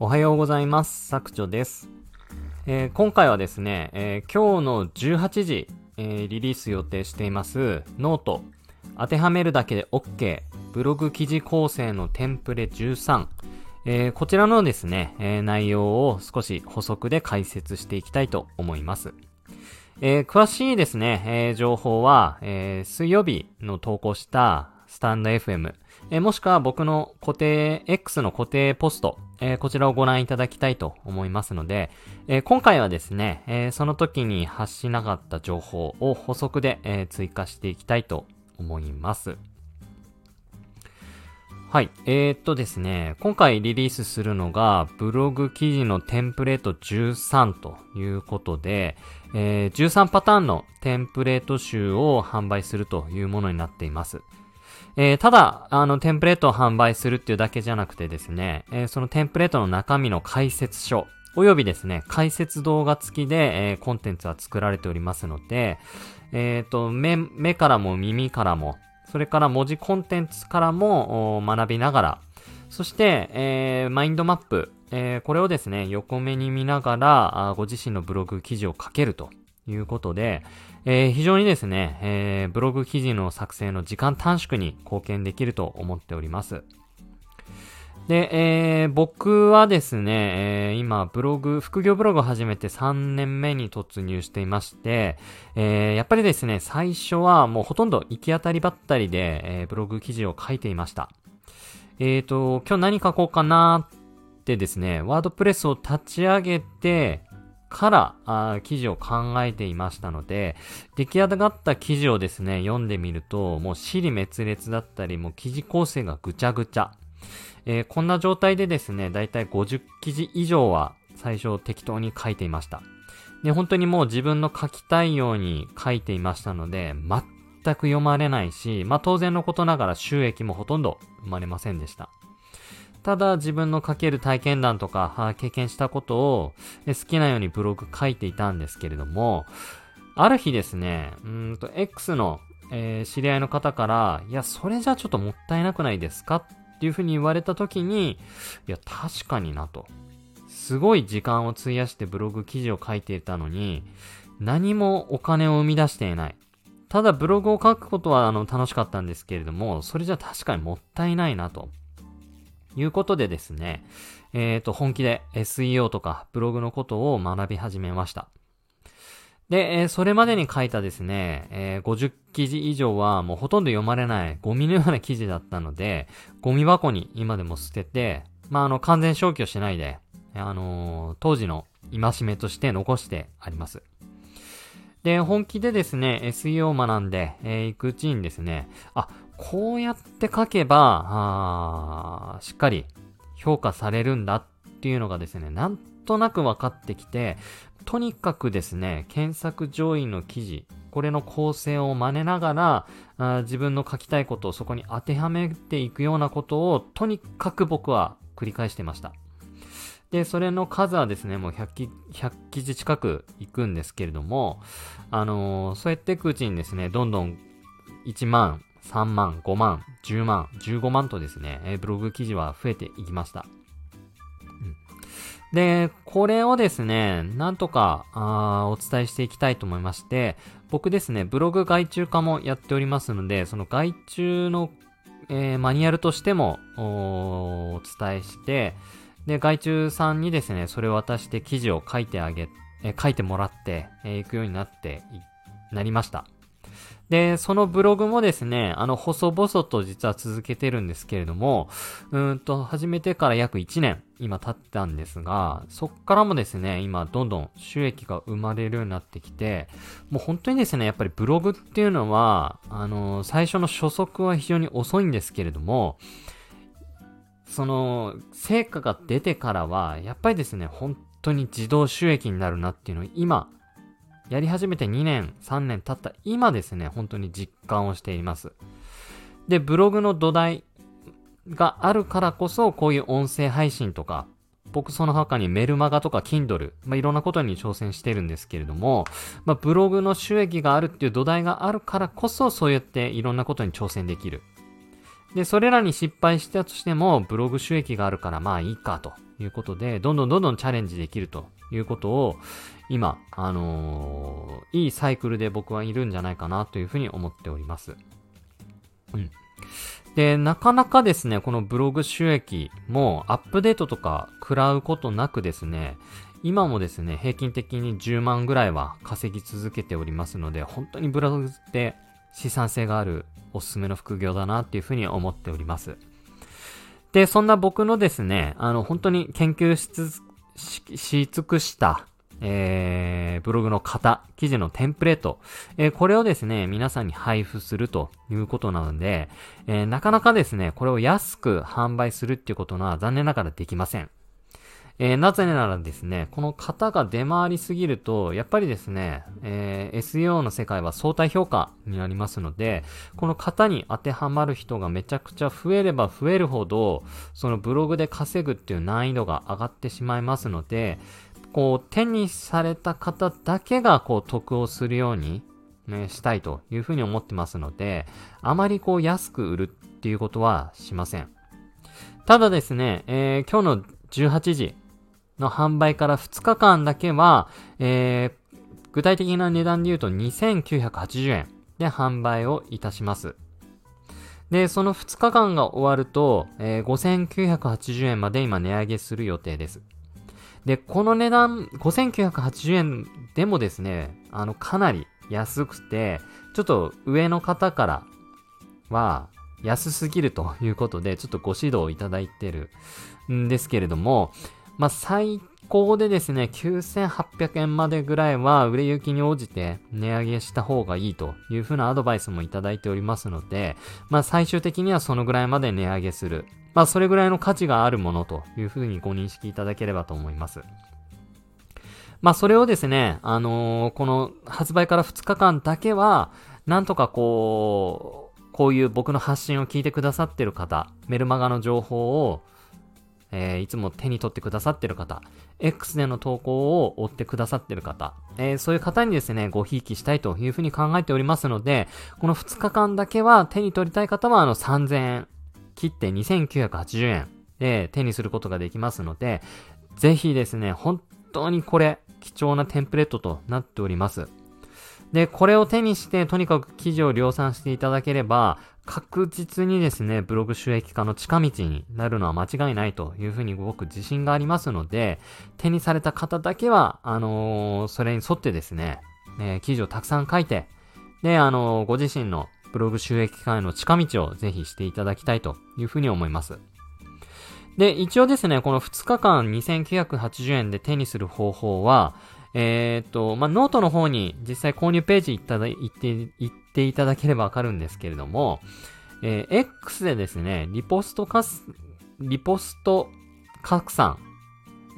おはようございます。作長です。えー、今回はですね、えー、今日の18時、えー、リリース予定しています note、当てはめるだけで OK、ブログ記事構成のテンプレ13、えこちらのですね、え内容を少し補足で解説していきたいと思います。え詳しいですね、え情報は、え水曜日の投稿したスタンド FM、えもしくは僕の固定、X の固定ポスト、えー、こちらをご覧いただきたいと思いますので、えー、今回はですね、えー、その時に発しなかった情報を補足で、え追加していきたいと思います。はい。えー、っとですね、今回リリースするのが、ブログ記事のテンプレート13ということで、えー、13パターンのテンプレート集を販売するというものになっています。えー、ただ、あの、テンプレートを販売するっていうだけじゃなくてですね、えー、そのテンプレートの中身の解説書、およびですね、解説動画付きで、えー、コンテンツは作られておりますので、えっ、と、目、目からも耳からも、それから文字コンテンツからも学びながら、そして、えー、マインドマップ、えー、これをですね、横目に見ながら、ご自身のブログ記事を書けると。いうことで、えー、非常にですね、えー、ブログ記事の作成の時間短縮に貢献できると思っております。で、えー、僕はですね、えー、今、ブログ、副業ブログを始めて3年目に突入していまして、えー、やっぱりですね、最初はもうほとんど行き当たりばったりで、えー、ブログ記事を書いていました。えっ、ー、と、今日何書こうかなってですね、ワードプレスを立ち上げて、からあ記事を考えていましたので、出来上がった記事をですね、読んでみると、もう尻滅裂だったり、もう記事構成がぐちゃぐちゃ。えー、こんな状態でですね、だいたい50記事以上は最初適当に書いていました。で、本当にもう自分の書きたいように書いていましたので、全く読まれないし、まあ当然のことながら収益もほとんど生まれませんでした。ただ自分の書ける体験談とか、経験したことを好きなようにブログ書いていたんですけれども、ある日ですね、うんと、X の、えー、知り合いの方から、いや、それじゃちょっともったいなくないですかっていうふうに言われた時に、いや、確かになと。すごい時間を費やしてブログ記事を書いていたのに、何もお金を生み出していない。ただブログを書くことはあの楽しかったんですけれども、それじゃ確かにもったいないなと。いうことでですね、えっ、ー、と、本気で SEO とかブログのことを学び始めました。で、えー、それまでに書いたですね、えー、50記事以上はもうほとんど読まれないゴミのような記事だったので、ゴミ箱に今でも捨てて、まあ、あの、完全消去しないで、あのー、当時の戒めとして残してあります。で、本気でですね、SEO を学んでい、えー、くうちにですね、あ、こうやって書けば、あしっかり評価されるんだっていうのがですね、なんとなく分かってきて、とにかくですね、検索上位の記事、これの構成を真似ながら、あ自分の書きたいことをそこに当てはめていくようなことを、とにかく僕は繰り返してました。で、それの数はですね、もう100記 ,100 記事近く行くんですけれども、あのー、そうやっていくうちにですね、どんどん1万、3万、5万、10万、15万とですね、えブログ記事は増えていきました。で、これをですね、なんとかあお伝えしていきたいと思いまして、僕ですね、ブログ外注化もやっておりますので、その外注の、えー、マニュアルとしてもお伝えして、で、外注さんにですね、それを渡して記事を書いてあげ、えー、書いてもらって、えー、いくようになってなりました。で、そのブログもですね、あの、細々と実は続けてるんですけれども、うんと、始めてから約1年、今経ったんですが、そっからもですね、今、どんどん収益が生まれるようになってきて、もう本当にですね、やっぱりブログっていうのは、あの、最初の初速は非常に遅いんですけれども、その、成果が出てからは、やっぱりですね、本当に自動収益になるなっていうのを今、やり始めて2年、3年経った今ですね、本当に実感をしています。で、ブログの土台があるからこそ、こういう音声配信とか、僕その他にメルマガとか Kindle、まあ、いろんなことに挑戦してるんですけれども、まあ、ブログの収益があるっていう土台があるからこそ、そうやっていろんなことに挑戦できる。で、それらに失敗したとしても、ブログ収益があるからまあいいかということで、どんどんどんどんチャレンジできるということを、今、あのー、いいサイクルで僕はいるんじゃないかなというふうに思っております。うん。で、なかなかですね、このブログ収益もアップデートとか食らうことなくですね、今もですね、平均的に10万ぐらいは稼ぎ続けておりますので、本当にブログって資産性があるおすすめの副業だなっていうふうに思っております。で、そんな僕のですね、あの、本当に研究しし尽くした、えー、ブログの型、記事のテンプレート、えー、これをですね、皆さんに配布するということなので、えー、なかなかですね、これを安く販売するっていうことは残念ながらできません。えー、なぜならですね、この型が出回りすぎると、やっぱりですね、えー、SEO の世界は相対評価になりますので、この型に当てはまる人がめちゃくちゃ増えれば増えるほど、そのブログで稼ぐっていう難易度が上がってしまいますので、こう、手にされた方だけが、こう、得をするように、ね、したいというふうに思ってますので、あまりこう、安く売るっていうことはしません。ただですね、えー、今日の18時、の販売から2日間だけは、えー、具体的な値段で言うと2980円で販売をいたします。で、その2日間が終わると、えー、5980円まで今値上げする予定です。で、この値段、5980円でもですね、あの、かなり安くて、ちょっと上の方からは安すぎるということで、ちょっとご指導いただいてるんですけれども、まあ、最高でですね、9800円までぐらいは売れ行きに応じて値上げした方がいいというふうなアドバイスもいただいておりますので、まあ、最終的にはそのぐらいまで値上げする。まあ、それぐらいの価値があるものというふうにご認識いただければと思います。まあ、それをですね、あのー、この発売から2日間だけは、なんとかこう、こういう僕の発信を聞いてくださってる方、メルマガの情報をえー、いつも手に取ってくださってる方、X での投稿を追ってくださってる方、えー、そういう方にですね、ごひいきしたいというふうに考えておりますので、この2日間だけは手に取りたい方はあの3000円切って2980円で手にすることができますので、ぜひですね、本当にこれ貴重なテンプレートとなっております。で、これを手にして、とにかく記事を量産していただければ、確実にですね、ブログ収益化の近道になるのは間違いないというふうに僕自信がありますので、手にされた方だけは、あのー、それに沿ってですね、えー、記事をたくさん書いて、で、あのー、ご自身のブログ収益化への近道をぜひしていただきたいというふうに思います。で、一応ですね、この2日間2980円で手にする方法は、えっ、と、まあ、ノートの方に実際購入ページ行っただ、行って、行っていただければわかるんですけれども、えー、X でですね、リポストかす、リポスト拡散、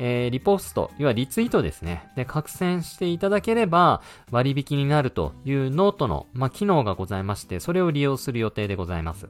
えー、リポスト、要はリツイートですね。で、拡散していただければ割引になるというノートの、まあ、機能がございまして、それを利用する予定でございます。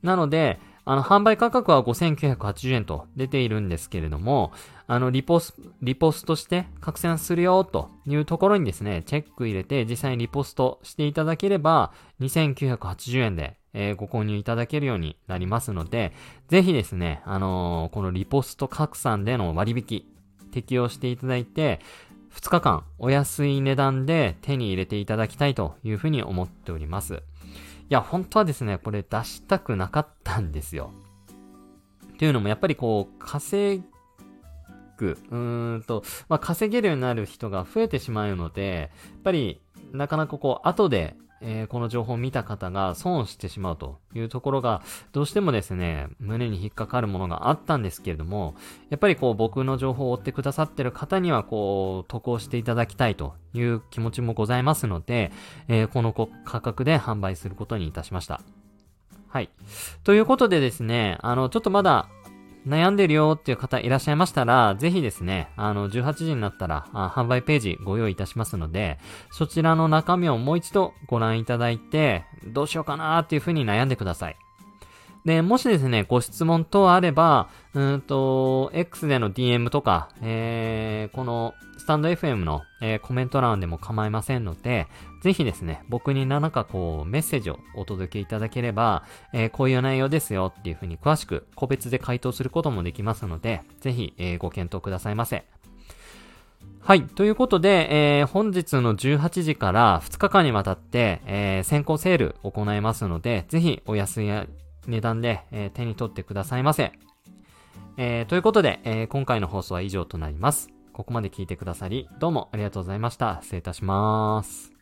なので、あの、販売価格は5980円と出ているんですけれども、あの、リポス、リポストして拡散するよというところにですね、チェック入れて実際にリポストしていただければ、2980円で、えー、ご購入いただけるようになりますので、ぜひですね、あのー、このリポスト拡散での割引、適用していただいて、2日間お安い値段で手に入れていただきたいというふうに思っております。いや、本当はですね、これ出したくなかったんですよ。というのも、やっぱりこう、稼ぐ、うーんと、まあ、稼げるようになる人が増えてしまうので、やっぱり、なかなかこう、後でえー、この情報を見た方が損してしまうというところが、どうしてもですね、胸に引っかかるものがあったんですけれども、やっぱりこう僕の情報を追ってくださってる方にはこう、得をしていただきたいという気持ちもございますので、えー、この価格で販売することにいたしました。はい。ということでですね、あの、ちょっとまだ悩んでるよっていう方いらっしゃいましたら、ぜひですね、あの、18時になったら、販売ページご用意いたしますので、そちらの中身をもう一度ご覧いただいて、どうしようかなーっていうふうに悩んでください。で、もしですね、ご質問等あれば、うんと、X での DM とか、えー、このスタンド FM の、えー、コメント欄でも構いませんので、ぜひですね、僕に何かこう、メッセージをお届けいただければ、えー、こういう内容ですよっていうふうに詳しく個別で回答することもできますので、ぜひ、えー、ご検討くださいませ。はい。ということで、えー、本日の18時から2日間にわたって、えー、先行セール行いますので、ぜひお安い値段で、えー、手に取ってくださいませ。えー、ということで、えー、今回の放送は以上となります。ここまで聞いてくださり、どうもありがとうございました。失礼いたします。